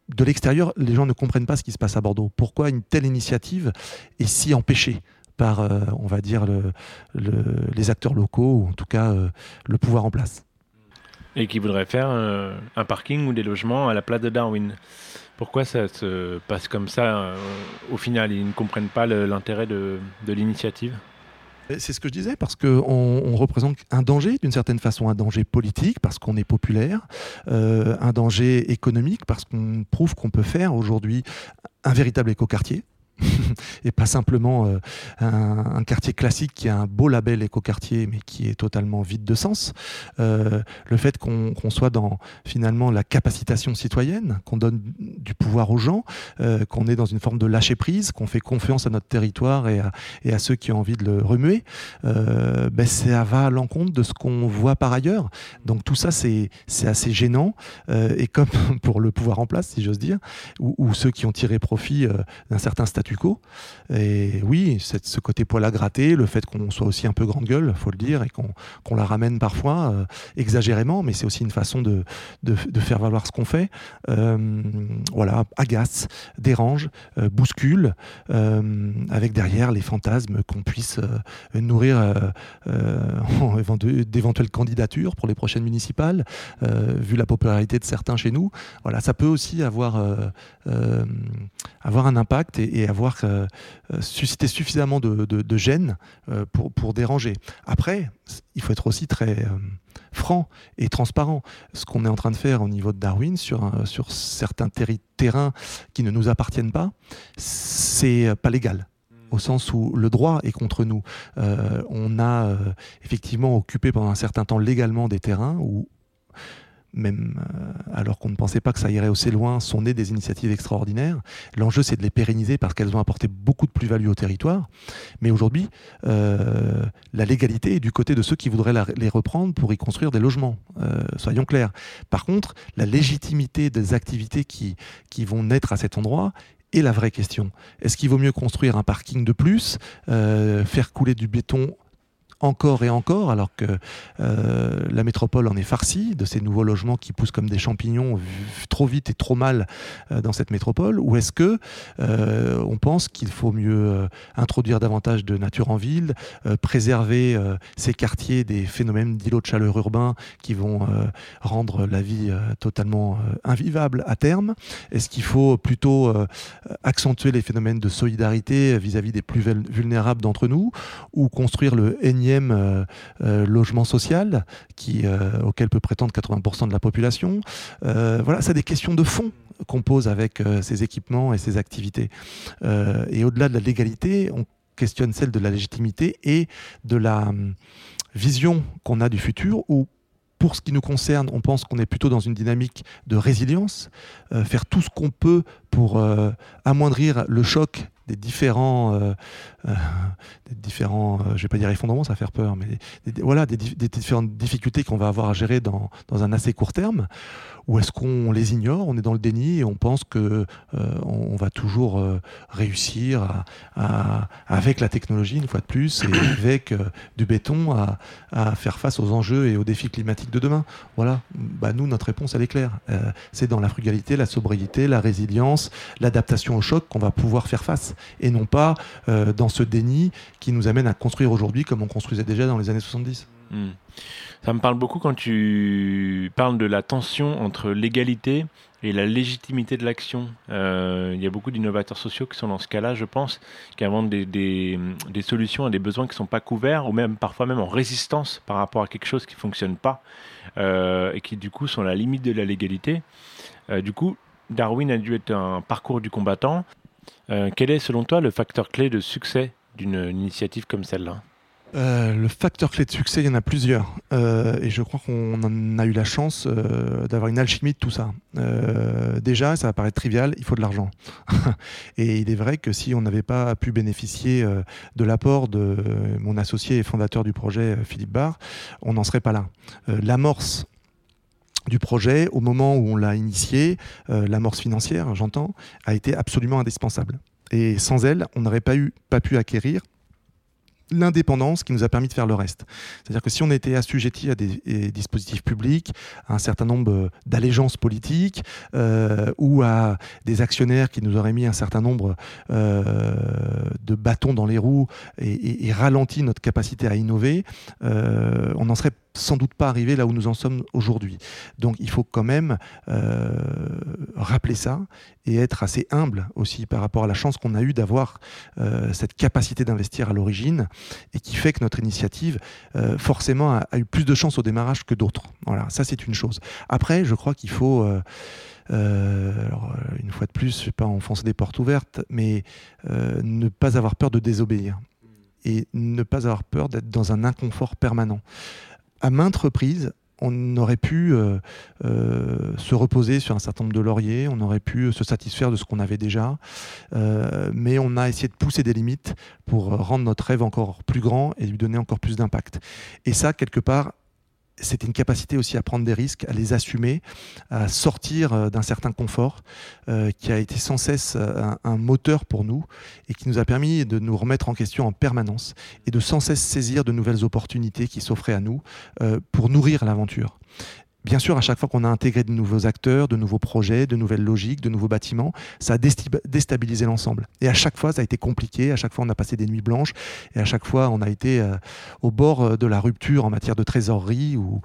S3: de l'extérieur, les gens ne comprennent pas ce qui se passe à Bordeaux. Pourquoi une telle initiative est si empêchée par, euh, on va dire, le, les acteurs locaux, ou en tout cas euh, le pouvoir en place?
S2: Et qui voudrait faire un, parking ou des logements à la place de Darwin? Pourquoi ça se passe comme ça? Euh, Au final, ils ne comprennent pas l'intérêt de l'initiative?
S3: C'est ce que je disais, parce qu'on on représente un danger, d'une certaine façon, un danger politique, parce qu'on est populaire, euh, un danger économique, parce qu'on prouve qu'on peut faire aujourd'hui un véritable écoquartier. et pas simplement un, quartier classique qui a un beau label écoquartier mais qui est totalement vide de sens. le fait qu'on soit dans finalement la capacitation citoyenne, qu'on donne du pouvoir aux gens, qu'on est dans une forme de lâcher prise, qu'on fait confiance à notre territoire et à, ceux qui ont envie de le remuer, ben ça va à l'encontre de ce qu'on voit par ailleurs. Donc tout ça, c'est assez gênant. Euh, et comme pour le pouvoir en place, si j'ose dire, ou, ceux qui ont tiré profit euh, d'un certain statu. Et oui, ce côté poil à gratter, le fait qu'on soit aussi un peu grande gueule, faut le dire, et qu'on la ramène parfois euh, exagérément, mais c'est aussi une façon de, de, faire valoir ce qu'on fait. voilà, agace, dérange, bouscule, avec derrière les fantasmes qu'on puisse nourrir d'éventuelles candidatures pour les prochaines municipales, vu la popularité de certains chez nous. Voilà, ça peut aussi avoir, euh, euh, avoir un impact et, avoir euh, suscité suffisamment de, gêne pour, pour déranger. Après, il faut être aussi très franc et transparent. Ce qu'on est en train de faire au niveau de Darwin sur, sur certains terrains qui ne nous appartiennent pas, c'est pas légal au sens où le droit est contre nous. on a effectivement occupé pendant un certain temps légalement des terrains où même euh, alors qu'on ne pensait pas que ça irait aussi loin, sont nées des initiatives extraordinaires. L'enjeu, c'est de les pérenniser parce qu'elles ont apporté beaucoup de plus-value au territoire. Mais aujourd'hui, euh, la légalité est du côté de ceux qui voudraient les reprendre pour y construire des logements. Euh, soyons clairs. Par contre, la légitimité des activités qui, qui vont naître à cet endroit est la vraie question. Est-ce qu'il vaut mieux construire un parking de plus, faire couler du béton encore et encore, alors que euh, la métropole en est farcie de ces nouveaux logements qui poussent comme des champignons trop vite et trop mal euh, dans cette métropole Ou est-ce que euh, on pense qu'il faut mieux introduire davantage de nature en ville, préserver ces quartiers des phénomènes d'îlots de chaleur urbains qui vont rendre la vie totalement invivable à terme? Est-ce qu'il faut plutôt accentuer les phénomènes de solidarité vis-à-vis -vis des plus vulnérables d'entre nous ou construire le énième euh, euh, logement social qui, euh, auquel peut prétendre 80% de la population. voilà, c'est des questions de fond qu'on pose avec ces équipements et ces activités. et au-delà de la légalité, on questionne celle de la légitimité et de la hum, vision qu'on a du futur où pour ce qui nous concerne, on pense qu'on est plutôt dans une dynamique de résilience, faire tout ce qu'on peut pour amoindrir le choc des différents, euh, euh, des différents euh, je vais pas dire effondrements, ça va faire peur, mais voilà, des, différentes difficultés qu'on va avoir à gérer dans, dans un assez court terme, ou est-ce qu'on les ignore, on est dans le déni et on pense que on, va toujours réussir à, avec la technologie, une fois de plus, et avec du béton, à, à, faire face aux enjeux et aux défis climatiques de demain? Voilà, bah, nous, notre réponse, elle est claire. c'est dans la frugalité, la sobriété, la résilience, l'adaptation au choc qu'on va pouvoir faire face et non pas euh, dans ce déni qui nous amène à construire aujourd'hui comme on construisait déjà dans les années 70. Hmm.
S2: Ça me parle beaucoup quand tu parles de la tension entre l'égalité et la légitimité de l'action. Euh, il y a beaucoup d'innovateurs sociaux qui sont dans ce cas-là, je pense, qui inventent des, solutions à des besoins qui ne sont pas couverts, ou même parfois même en résistance par rapport à quelque chose qui ne fonctionne pas, euh, et qui du coup sont à la limite de la légalité. du coup, Darwin a dû être un parcours du combattant. Euh, quel est selon toi le facteur clé de succès d'une initiative comme celle-là?
S3: Euh, le facteur clé de succès, il y en a plusieurs. Euh, et je crois qu'on en a eu la chance d'avoir une alchimie de tout ça. déjà, ça va paraître trivial, il faut de l'argent. et il est vrai que si on n'avait pas pu bénéficier de l'apport de mon associé et fondateur du projet, Philippe Barr, on n'en serait pas là. L'amorce du projet, au moment où on l'a initié, euh, l'amorce financière, j'entends, a été absolument indispensable. Et sans elle, on n'aurait pas, pas pu acquérir l'indépendance qui nous a permis de faire le reste. C'est-à-dire que si on était assujetti à des, dispositifs publics, à un certain nombre d'allégeances politiques euh, ou à des actionnaires qui nous auraient mis un certain nombre euh, de bâtons dans les roues et, ralenti notre capacité à innover, on n'en serait sans doute pas arrivé là où nous en sommes aujourd'hui. Donc il faut quand même rappeler ça et être assez humble aussi par rapport à la chance qu'on a eue d'avoir cette capacité d'investir à l'origine et qui fait que notre initiative, euh, forcément, a, eu plus de chance au démarrage que d'autres. Voilà, ça c'est une chose. Après, je crois qu'il faut... Euh, alors, une fois de plus, je ne vais pas enfoncer des portes ouvertes, mais ne pas avoir peur de désobéir et ne pas avoir peur d'être dans un inconfort permanent. À maintes reprises, on aurait pu euh, euh, se reposer sur un certain nombre de lauriers, on aurait pu se satisfaire de ce qu'on avait déjà, euh, mais on a essayé de pousser des limites pour rendre notre rêve encore plus grand et lui donner encore plus d'impact. Et ça, quelque part, c'était une capacité aussi à prendre des risques, à les assumer, à sortir euh, d'un certain confort, euh, qui a été sans cesse euh, un, moteur pour nous et qui nous a permis de nous remettre en question en permanence et de sans cesse saisir de nouvelles opportunités qui s'offraient à nous pour nourrir l'aventure. Bien sûr, à chaque fois qu'on a intégré de nouveaux acteurs, de nouveaux projets, de nouvelles logiques, de nouveaux bâtiments, ça a déstabilisé l'ensemble. Et à chaque fois, ça a été compliqué. À chaque fois, on a passé des nuits blanches. Et à chaque fois, on a été euh, au bord euh, de la rupture en matière de trésorerie ou,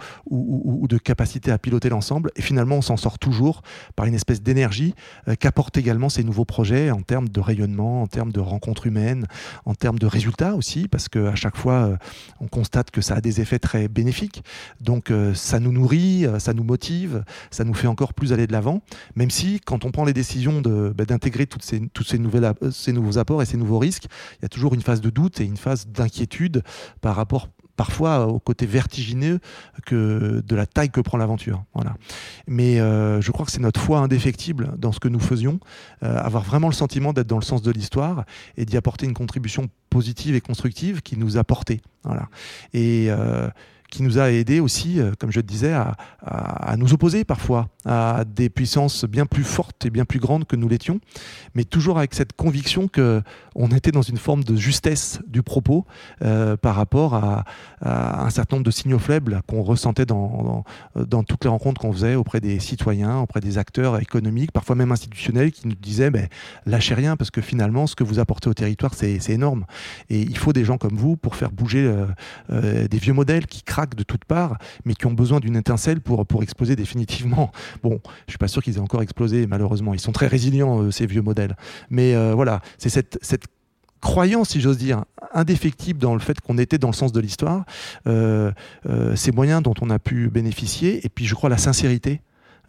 S3: de capacité à piloter l'ensemble. Et finalement, on s'en sort toujours par une espèce d'énergie euh, qu'apportent également ces nouveaux projets en termes de rayonnement, en termes de rencontres humaines, en termes de résultats aussi, parce qu'à chaque fois, on constate que ça a des effets très bénéfiques. Donc, ça nous nourrit ça nous motive, ça nous fait encore plus aller de l'avant, même si quand on prend les décisions bah, d'intégrer toutes ces, tous ces, nouvelles, ces nouveaux apports et ces nouveaux risques, il y a toujours une phase de doute et une phase d'inquiétude par rapport parfois au côté vertigineux que de la taille que prend l'aventure. Voilà. Mais euh, je crois que c'est notre foi indéfectible dans ce que nous faisions, euh, avoir vraiment le sentiment d'être dans le sens de l'histoire et d'y apporter une contribution positive et constructive qui nous a porté. Voilà. Et qui nous a aidé aussi, euh, comme je te disais, à, nous opposer parfois à des puissances bien plus fortes et bien plus grandes que nous l'étions, mais toujours avec cette conviction que on était dans une forme de justesse du propos euh, par rapport à, un certain nombre de signaux faibles qu'on ressentait dans, dans, toutes les rencontres qu'on faisait auprès des citoyens, auprès des acteurs économiques, parfois même institutionnels, qui nous disaient ben, lâchez rien parce que finalement ce que vous apportez au territoire c'est énorme et il faut des gens comme vous pour faire bouger euh, des vieux modèles qui craquent de toutes parts, mais qui ont besoin d'une étincelle pour, pour exploser définitivement. Bon, je suis pas sûr qu'ils aient encore explosé, malheureusement. Ils sont très résilients, euh, ces vieux modèles. Mais euh, voilà, c'est cette, cette croyance, si j'ose dire, indéfectible dans le fait qu'on était dans le sens de l'histoire, euh, ces moyens dont on a pu bénéficier, et puis je crois la sincérité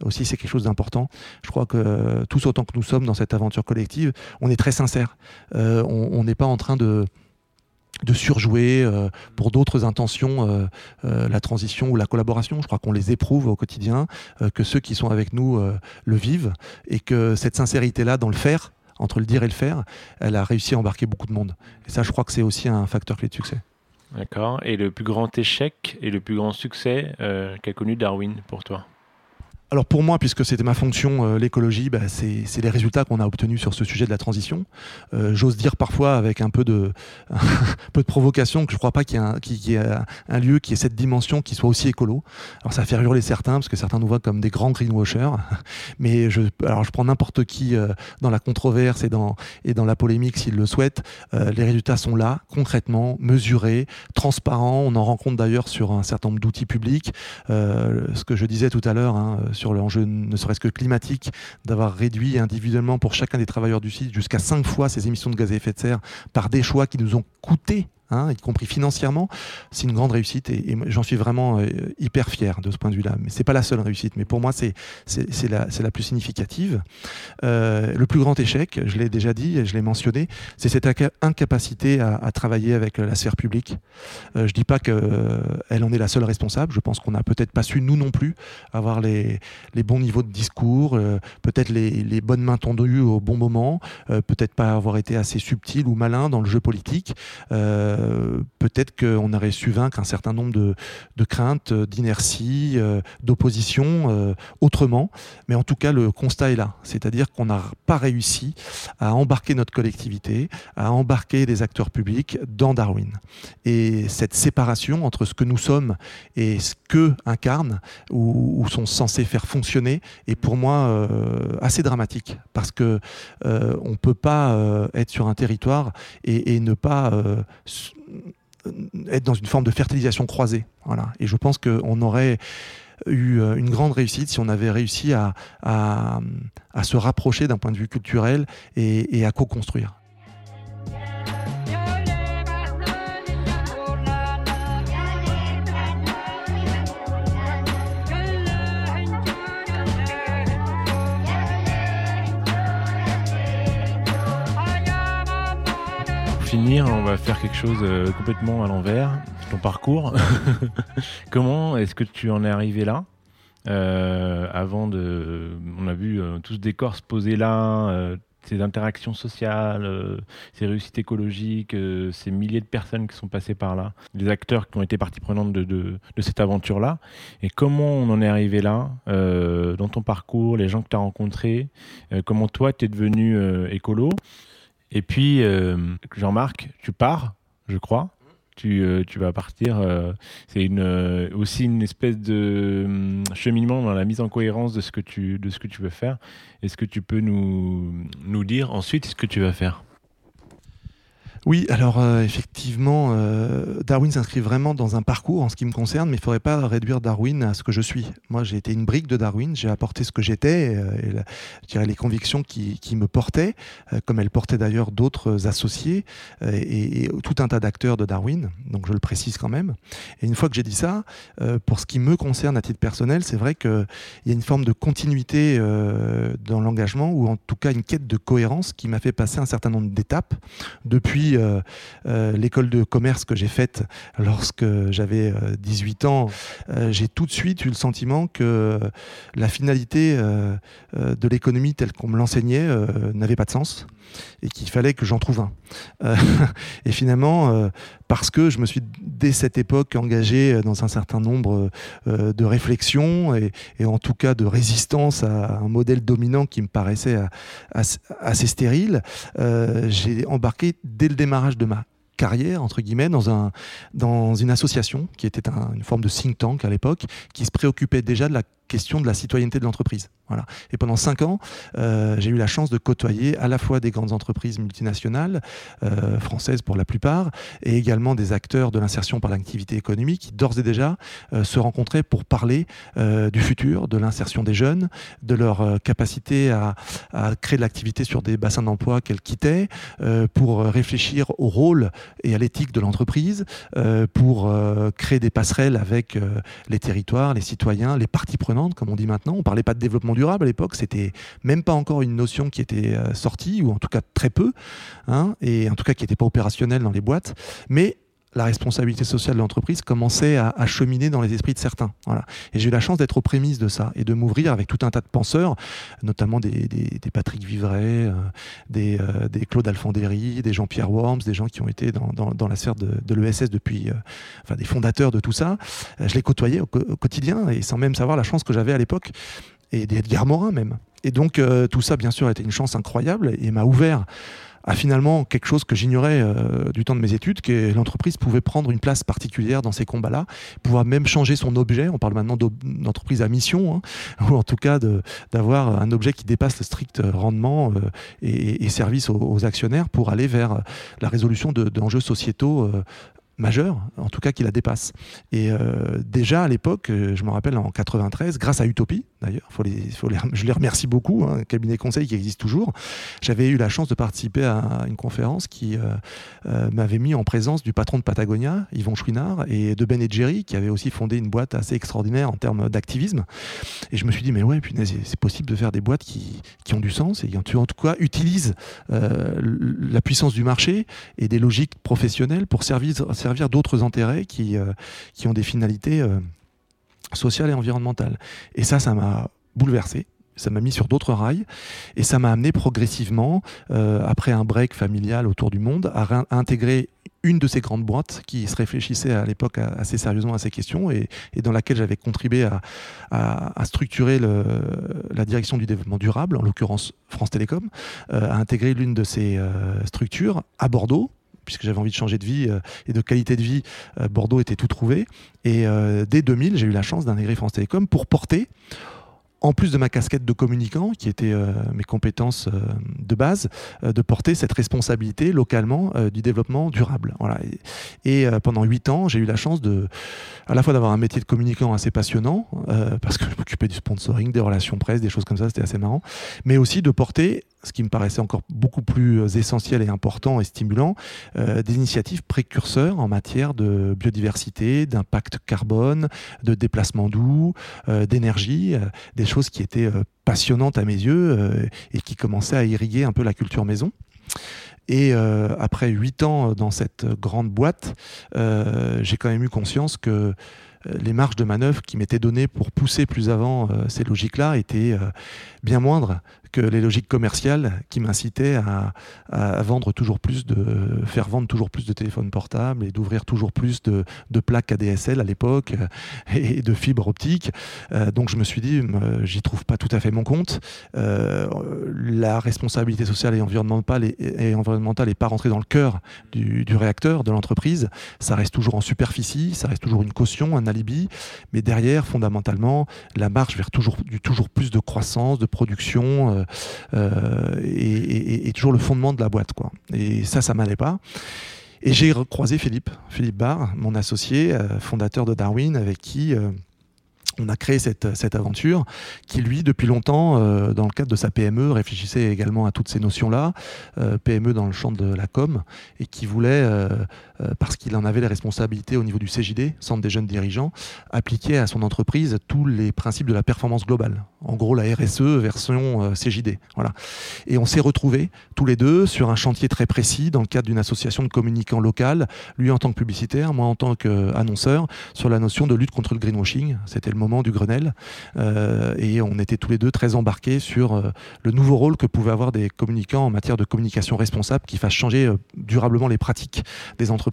S3: aussi c'est quelque chose d'important. Je crois que tous autant que nous sommes dans cette aventure collective, on est très sincère. on n'est pas en train de de surjouer euh, pour d'autres intentions euh, euh, la transition ou la collaboration. Je crois qu'on les éprouve au quotidien, que ceux qui sont avec nous le vivent et que cette sincérité-là dans le faire, entre le dire et le faire, elle a réussi à embarquer beaucoup de monde. Et ça, je crois que c'est aussi un facteur clé de succès.
S2: D'accord. Et le plus grand échec et le plus grand succès qu'a connu Darwin pour toi?
S3: Alors pour moi, puisque c'était ma fonction, euh, l'écologie, bah, c'est les résultats qu'on a obtenus sur ce sujet de la transition. Euh, j'ose dire parfois avec un peu de, peu de provocation que je ne crois pas qu'il y ait, un, lieu qui ait cette dimension qui soit aussi écolo. Alors ça fait hurler certains, parce que certains nous voient comme des grands greenwashers. Mais je, alors je prends n'importe qui euh, dans la controverse et dans, la polémique s'il le souhaite. les résultats sont là, concrètement, mesurés, transparents. On en rencontre d'ailleurs sur un certain nombre d'outils publics. ce que je disais tout à l'heure, hein, l'enjeu ne serait-ce que climatique, d'avoir réduit individuellement pour chacun des travailleurs du site jusqu'à cinq fois ses émissions de gaz à effet de serre par des choix qui nous ont coûté Hein, y compris financièrement, c'est une grande réussite et, j'en suis vraiment euh, hyper fier de ce point de vue-là. Mais c'est pas la seule réussite, mais pour moi c'est c'est la, la, plus significative. Euh, le plus grand échec, je l'ai déjà dit et je l'ai mentionné, c'est cette incapacité à, travailler avec la sphère publique. Euh, je dis pas qu'elle en est la seule responsable. Je pense qu'on n'a peut-être pas su nous non plus avoir les, les bons niveaux de discours, peut-être les, les, bonnes mains tendues au bon moment, peut-être pas avoir été assez subtil ou malin dans le jeu politique. Euh, peut-être qu'on aurait su vaincre un certain nombre de, craintes, euh, d'inertie, euh, d'opposition autrement. Mais en tout cas, le constat est là. C'est-à-dire qu'on n'a pas réussi à embarquer notre collectivité, à embarquer des acteurs publics dans Darwin. Et cette séparation entre ce que nous sommes et ce que incarnent ou, sont censés faire fonctionner est pour moi assez dramatique parce que on ne peut pas être sur un territoire et, et ne pas être dans une forme de fertilisation croisée. Et je pense qu'on aurait eu euh, une grande réussite si on avait réussi à, se rapprocher d'un point de vue culturel et à co-construire.
S2: Finir, on va faire quelque chose euh, complètement à l'envers, ton parcours. Comment est-ce que tu en es arrivé là? Euh, Avant de, on a vu euh, tout ce décor se poser là, ces interactions sociales, ces réussites écologiques, ces milliers de personnes qui sont passées par là, les acteurs qui ont été partie prenante de, de, cette aventure-là. Et comment on en est arrivé là, dans ton parcours, les gens que tu as rencontrés, comment toi tu es devenu écolo? Et puis, euh, Jean-Marc, tu pars, je crois. Tu, euh, tu vas partir. euh, c'est une, aussi une espèce de hum, cheminement dans la mise en cohérence de ce que tu, de ce que tu veux faire. Est-ce que tu peux nous, nous dire ensuite ce que tu vas faire?
S3: Oui, alors euh, effectivement, euh, Darwin s'inscrit vraiment dans un parcours en ce qui me concerne, mais il ne faudrait pas réduire Darwin à ce que je suis. Moi, j'ai été une brique de Darwin, j'ai apporté ce que j'étais, euh, les convictions qui, me portaient, euh, comme elles portaient d'ailleurs d'autres associés et, et tout un tas d'acteurs de Darwin, donc je le précise quand même. Et une fois que j'ai dit ça, pour ce qui me concerne à titre personnel, c'est vrai qu'il y a une forme de continuité dans l'engagement, ou en tout cas une quête de cohérence qui m'a fait passer un certain nombre d'étapes depuis euh, euh, l'école de commerce que j'ai faite lorsque j'avais euh, 18 ans, euh, j'ai tout de suite eu le sentiment que la finalité de l'économie telle qu'on me l'enseignait n'avait pas de sens et qu'il fallait que j'en trouve un. Euh, et finalement, euh, parce que je me suis dès cette époque engagé dans un certain nombre euh, de réflexions et, en tout cas de résistance à un modèle dominant qui me paraissait assez, stérile, euh, j'ai embarqué dès le démarrage de ma carrière, entre guillemets, dans, un, dans une association qui était un- une forme de think tank à l'époque, qui se préoccupait déjà de la question de la citoyenneté de l'entreprise. Voilà. Et pendant cinq ans, euh, j'ai eu la chance de côtoyer à la fois des grandes entreprises multinationales, euh, françaises pour la plupart, et également des acteurs de l'insertion par l'activité économique qui d'ores et déjà euh, se rencontraient pour parler du futur, de l'insertion des jeunes, de leur capacité à, à créer de l'activité sur des bassins d'emploi qu'elles quittaient, pour réfléchir au rôle et à l'éthique de l'entreprise, pour créer des passerelles avec les territoires, les citoyens, les parties prenantes, comme on dit maintenant. On parlait pas de développement durable à l'époque, c'était même pas encore une notion qui était euh, sortie, ou en tout cas très peu, hein, et en tout cas qui n'était pas opérationnelle dans les boîtes. Mais la responsabilité sociale de l'entreprise commençait à, cheminer dans les esprits de certains. Voilà. Et j'ai eu la chance d'être aux prémices de ça et de m'ouvrir avec tout un tas de penseurs, notamment des, des- des Patrick Vivray, euh, des, euh, des Claude Alfandéry, des Jean-Pierre Worms, des gens qui ont été dans, dans- la sphère de, l'ESS depuis, euh, enfin des fondateurs de tout ça. Je les côtoyais au, au quotidien et sans même savoir la chance que j'avais à l'époque et d'Edgar Morin même. Et donc tout ça, bien sûr, a été une chance incroyable et m'a ouvert à finalement quelque chose que j'ignorais euh, du temps de mes études, que l'entreprise pouvait prendre une place particulière dans ces combats-là, pouvoir même changer son objet. On parle maintenant d'entreprise à mission, hein, ou en tout cas d'avoir un objet qui dépasse le strict rendement euh, et, service aux, actionnaires pour aller vers la résolution de- d'enjeux sociétaux majeurs, en tout cas qui la dépassent. Et euh, déjà à l'époque, euh, je me rappelle en 93, grâce à Utopie, d'ailleurs, faut les, je les remercie beaucoup, hein, un cabinet conseil qui existe toujours, j'avais eu la chance de participer à une conférence qui euh, m'avait mis en présence du patron de Patagonia, Yvon Chouinard, et de Ben Jerry, qui avait aussi fondé une boîte assez extraordinaire en termes d'activisme. Et je me suis dit, mais ouais, punaise, c'est- possible de faire des boîtes qui, qui ont du sens et qui, en tout cas, utilisent la puissance du marché et des logiques professionnelles pour servir, servir d'autres intérêts qui, euh, qui ont des finalités euh, sociales et environnementales. Et ça, ça m'a bouleversé. Ça m'a mis sur d'autres rails et ça m'a amené progressivement, euh, après un break familial autour du monde, à, intégrer une de ces grandes boîtes qui se réfléchissait à l'époque assez sérieusement à ces questions et, dans laquelle j'avais contribué à, structurer la direction du développement durable, en l'occurrence France Télécom, à intégrer l'une de ces structures à Bordeaux puisque j'avais envie de changer de vie euh, et de qualité de vie, euh, Bordeaux était tout trouvé. Et euh, dès 2000, j'ai eu la chance d'intégrer France Télécom pour porter en plus de ma casquette de communicant, qui était mes compétences de base, de porter cette responsabilité localement du développement durable. Et, et, pendant huit ans, j'ai eu la chance de, à la fois d'avoir un métier de communicant assez passionnant, parce que je m'occupais du sponsoring, des relations presse, des choses comme ça, c'était assez marrant, mais aussi de porter ce qui me paraissait encore beaucoup plus euh, essentiel et important et stimulant, euh, des initiatives précurseurs en matière de biodiversité, d'impact carbone, de déplacement doux, euh, d'énergie, des choses qui étaient passionnantes à mes yeux et qui commençaient à irriguer un peu la culture maison. Et après huit ans dans cette grande boîte, j'ai quand même eu conscience que les marges de manœuvre qui m'étaient données pour pousser plus avant ces logiques-là étaient bien moindres que les logiques commerciales qui m'incitaient à, vendre toujours plus de faire vendre toujours plus de téléphones portables et d'ouvrir toujours plus de, plaques ADSL à l'époque euh, et de fibres optiques. Euh, donc je me suis dit, j'y trouve pas tout à fait mon compte. Euh, la responsabilité sociale et environnementale et, environnementale n'est pas rentrée dans le cœur du, réacteur de l'entreprise. Ça reste toujours en superficie, ça reste toujours une caution, un alibi, mais derrière, fondamentalement, la marche vers toujours du toujours plus de croissance, de production euh, et, toujours le fondement de la boîte. Quoi. Et ça, ça m'allait pas. Et j'ai croisé Philippe, Philippe Barr, mon associé, euh, fondateur de Darwin, avec qui euh, on a créé cette, cette, aventure qui, lui, depuis longtemps, dans le cadre de sa PME, réfléchissait également à toutes ces notions-là, PME dans le champ de la com, et qui voulait euh, parce qu'il en avait les responsabilités au niveau du CJD, Centre des jeunes dirigeants, appliquer à son entreprise tous les principes de la performance globale. En gros, la RSE version euh, CJD. Voilà. Et on s'est retrouvés tous les deux sur un chantier très précis dans le cadre d'une association de communicants local, lui en tant que publicitaire, moi en tant qu'annonceur, sur la notion de lutte contre le greenwashing. C'était le moment du Grenelle. Euh, et on était tous les deux très embarqués sur le nouveau rôle que pouvaient avoir des communicants en matière de communication responsable qui fasse changer durablement les pratiques des entreprises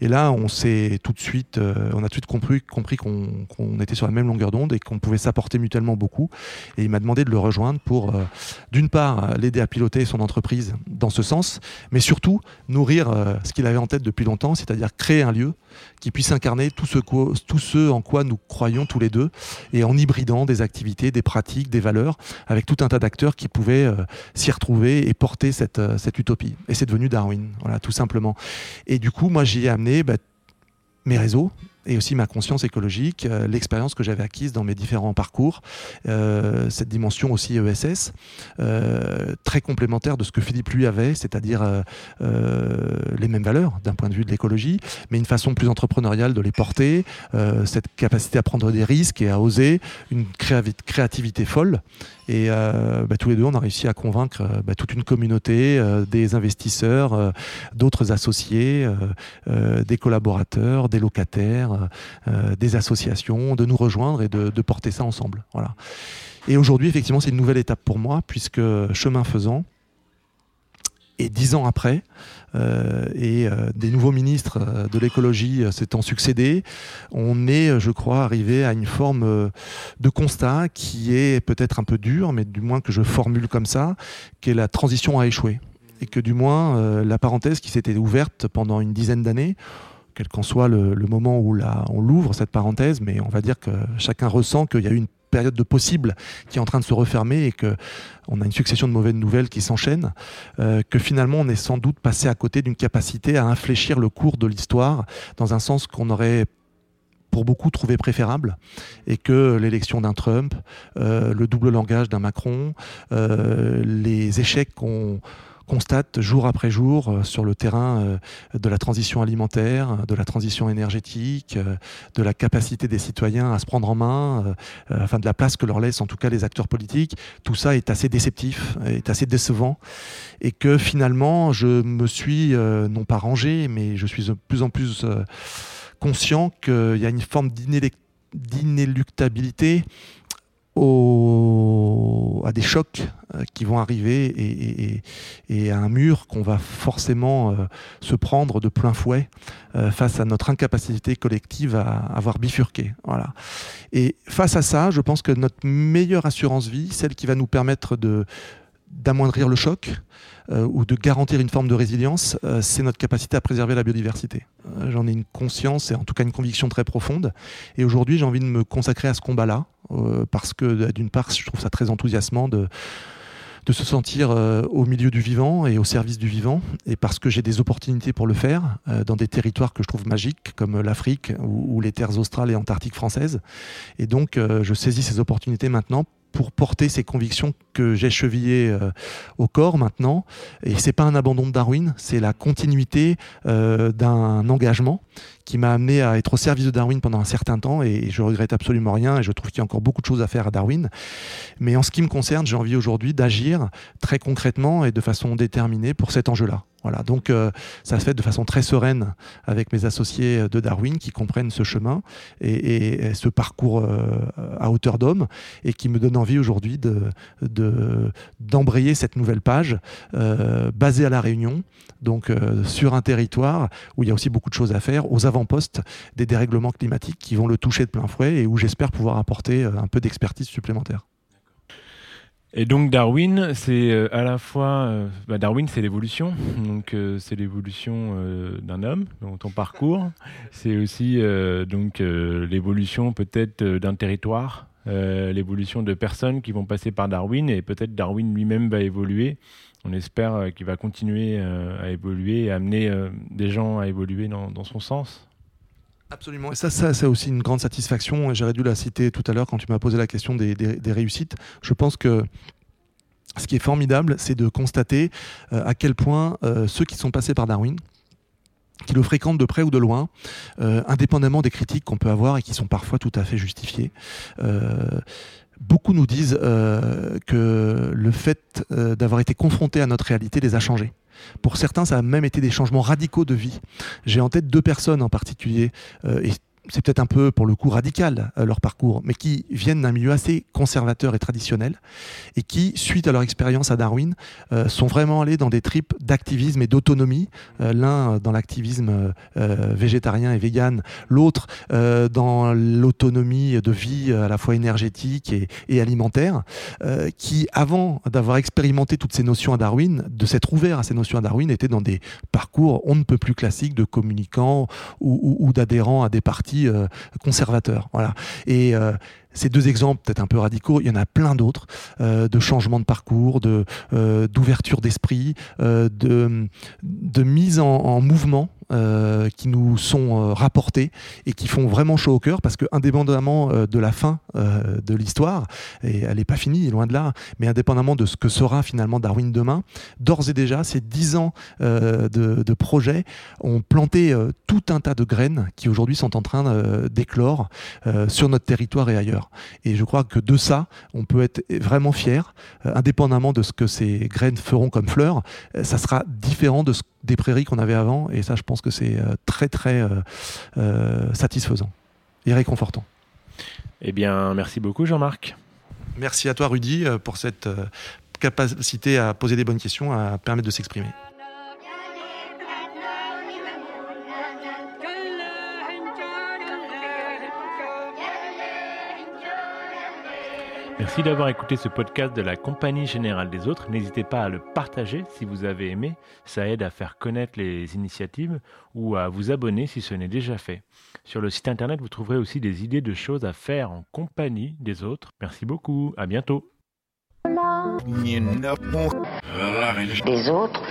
S3: et là, on s'est tout de suite, euh, on a tout de suite compris, qu'on était sur la même longueur d'onde et qu'on pouvait s'apporter mutuellement beaucoup. Et il m'a demandé de le rejoindre pour, euh, d'une part, l'aider à piloter son entreprise dans ce sens, mais surtout nourrir euh, ce qu'il avait en tête depuis longtemps, c'est-à-dire créer un lieu qui puisse incarner tout ce, en quoi nous croyons tous les deux, et en hybridant des activités, des pratiques, des valeurs, avec tout un tas d'acteurs qui pouvaient s'y retrouver et porter cette, cette utopie. Et c'est devenu Darwin, voilà, tout simplement. Et du coup, moi, j'y ai amené bah, mes réseaux, et aussi ma conscience écologique, euh, l'expérience que j'avais acquise dans mes différents parcours, euh, cette dimension aussi ESS, euh, très complémentaire de ce que Philippe lui avait, c'est-à-dire les mêmes valeurs d'un point de vue de l'écologie, mais une façon plus entrepreneuriale de les porter, cette capacité à prendre des risques et à oser, une créativité folle. Et bah, tous les deux, on a réussi à convaincre bah, toute une communauté, des investisseurs, d'autres associés, des collaborateurs, des locataires, euh, euh, des associations, de nous rejoindre et de, porter ça ensemble. Voilà. Et aujourd'hui, effectivement, c'est une nouvelle étape pour moi, puisque chemin faisant, et dix ans après, euh, et des nouveaux ministres de l'écologie s'étant succédés, on est, je crois, arrivé à une forme de constat qui est peut-être un peu dur, mais du moins que je formule comme ça, que la transition a échoué. Et que du moins, la parenthèse qui s'était ouverte pendant une dizaine d'années, quel qu'en soit le, moment où on l'ouvre, cette parenthèse, mais on va dire que chacun ressent qu'il y a une période de possible qui est en train de se refermer et que on a une succession de mauvaises nouvelles qui s'enchaînent, euh, que finalement on est sans doute passé à côté d'une capacité à infléchir le cours de l'histoire dans un sens qu'on aurait pour beaucoup trouvé préférable et que l'élection d'un Trump, euh, le double langage d'un Macron, euh, les échecs qu'on constate jour après jour euh, sur le terrain euh, de la transition alimentaire, de la transition énergétique, euh, de la capacité des citoyens à se prendre en main, enfin de la place que leur laissent en tout cas les acteurs politiques. Tout ça est assez déceptif, est assez décevant, et que finalement je me suis non pas rangé, mais je suis de plus en plus conscient qu'il y a une forme d'inéluctabilité à des chocs euh, qui vont arriver et, à un mur qu'on va forcément euh, se prendre de plein fouet euh, face à notre incapacité collective à avoir bifurqué. Voilà. Et face à ça, je pense que notre meilleure assurance vie, celle qui va nous permettre de d'amoindrir le choc ou de garantir une forme de résilience, c'est notre capacité à préserver la biodiversité. J'en ai une conscience et en tout cas une conviction très profonde. Et aujourd'hui, j'ai envie de me consacrer à ce combat-là, parce que d'une part, je trouve ça très enthousiasmant de se sentir euh, au milieu du vivant et au service du vivant, et parce que j'ai des opportunités pour le faire euh, dans des territoires que je trouve magiques, comme l'Afrique ou, les terres australes et antarctiques françaises. Et donc, je saisis ces opportunités maintenant pour porter ces convictions que j'ai chevillées au corps maintenant. Et c'est pas un abandon de Darwin, c'est la continuité d'un engagement qui m'a amené à être au service de Darwin pendant un certain temps et je regrette absolument rien et je trouve qu'il y a encore beaucoup de choses à faire à Darwin. Mais en ce qui me concerne, j'ai envie aujourd'hui d'agir très concrètement et de façon déterminée pour cet enjeu-là. Voilà, donc euh, ça se fait de façon très sereine avec mes associés de Darwin qui comprennent ce chemin et, ce parcours euh, à hauteur d'homme et qui me donnent envie aujourd'hui d'embrayer cette nouvelle page euh, basée à La Réunion, donc sur un territoire où il y a aussi beaucoup de choses à faire, aux avant-postes des dérèglements climatiques qui vont le toucher de plein fouet et où j'espère pouvoir apporter un peu d'expertise supplémentaire.
S2: Et donc Darwin, c'est euh, à la fois euh, bah, Darwin, c'est l'évolution, donc euh, c'est l'évolution d'un homme dans ton parcours. C'est aussi donc l'évolution peut-être d'un territoire, l'évolution de personnes qui vont passer par Darwin et peut-être Darwin lui-même va évoluer. On espère qu'il va continuer à évoluer et amener des gens à évoluer dans, son sens.
S3: Absolument. Et ça, ça c'est aussi une grande satisfaction. J'aurais dû la citer tout à l'heure quand tu m'as posé la question des, réussites. Je pense que ce qui est formidable, c'est de constater euh, à quel point euh, ceux qui sont passés par Darwin, qui le fréquentent de près ou de loin, euh, indépendamment des critiques qu'on peut avoir et qui sont parfois tout à fait justifiées, beaucoup nous disent que le fait d'avoir été confrontés à notre réalité les a changés. Pour certains, ça a même été des changements radicaux de vie. J'ai en tête deux personnes en particulier, euh, c'est peut-être un peu pour le coup radical euh, leur parcours, mais qui viennent d'un milieu assez conservateur et traditionnel et qui, suite à leur expérience à Darwin, euh, sont vraiment allés dans des tripes d'activisme et d'autonomie. Euh, l'un dans l'activisme végétarien et vegan, l'autre dans l'autonomie de vie à la fois énergétique et, alimentaire, qui, avant d'avoir expérimenté toutes ces notions à Darwin, de s'être ouvert à ces notions à Darwin, étaient dans des parcours on ne peut plus classiques de communicants ou d'adhérents à des partis euh, conservateur. Et euh, ces deux exemples, peut-être un peu radicaux, il y en a plein d'autres, euh, de changements de parcours, d'ouverture d'esprit, de, de mise en mouvement euh, qui nous sont euh, rapportés et qui font vraiment chaud au cœur parce que indépendamment euh, de la fin de l'histoire, et elle n'est pas finie, loin de là, mais indépendamment de ce que sera finalement Darwin demain, d'ores et déjà, ces dix ans de, de projets ont planté tout un tas de graines qui aujourd'hui sont en train d'éclore sur notre territoire et ailleurs. Et je crois que de ça, on peut être vraiment fier, indépendamment de ce que ces graines feront comme fleurs, ça sera différent de ce des prairies qu'on avait avant. Et ça, je pense que c'est euh, très, très euh, euh, satisfaisant et réconfortant.
S2: Eh bien, merci beaucoup, Jean-Marc.
S3: Merci à toi, Rudy, pour cette capacité à poser des bonnes questions, à permettre de s'exprimer.
S2: Merci d'avoir écouté ce podcast de la Compagnie Générale des Autres. N'hésitez pas à le partager si vous avez aimé. Ça aide à faire connaître les initiatives ou à vous abonner si ce n'est déjà fait. Sur le site internet, vous trouverez aussi des idées de choses à faire en compagnie des autres. Merci beaucoup. À bientôt.
S4: Autres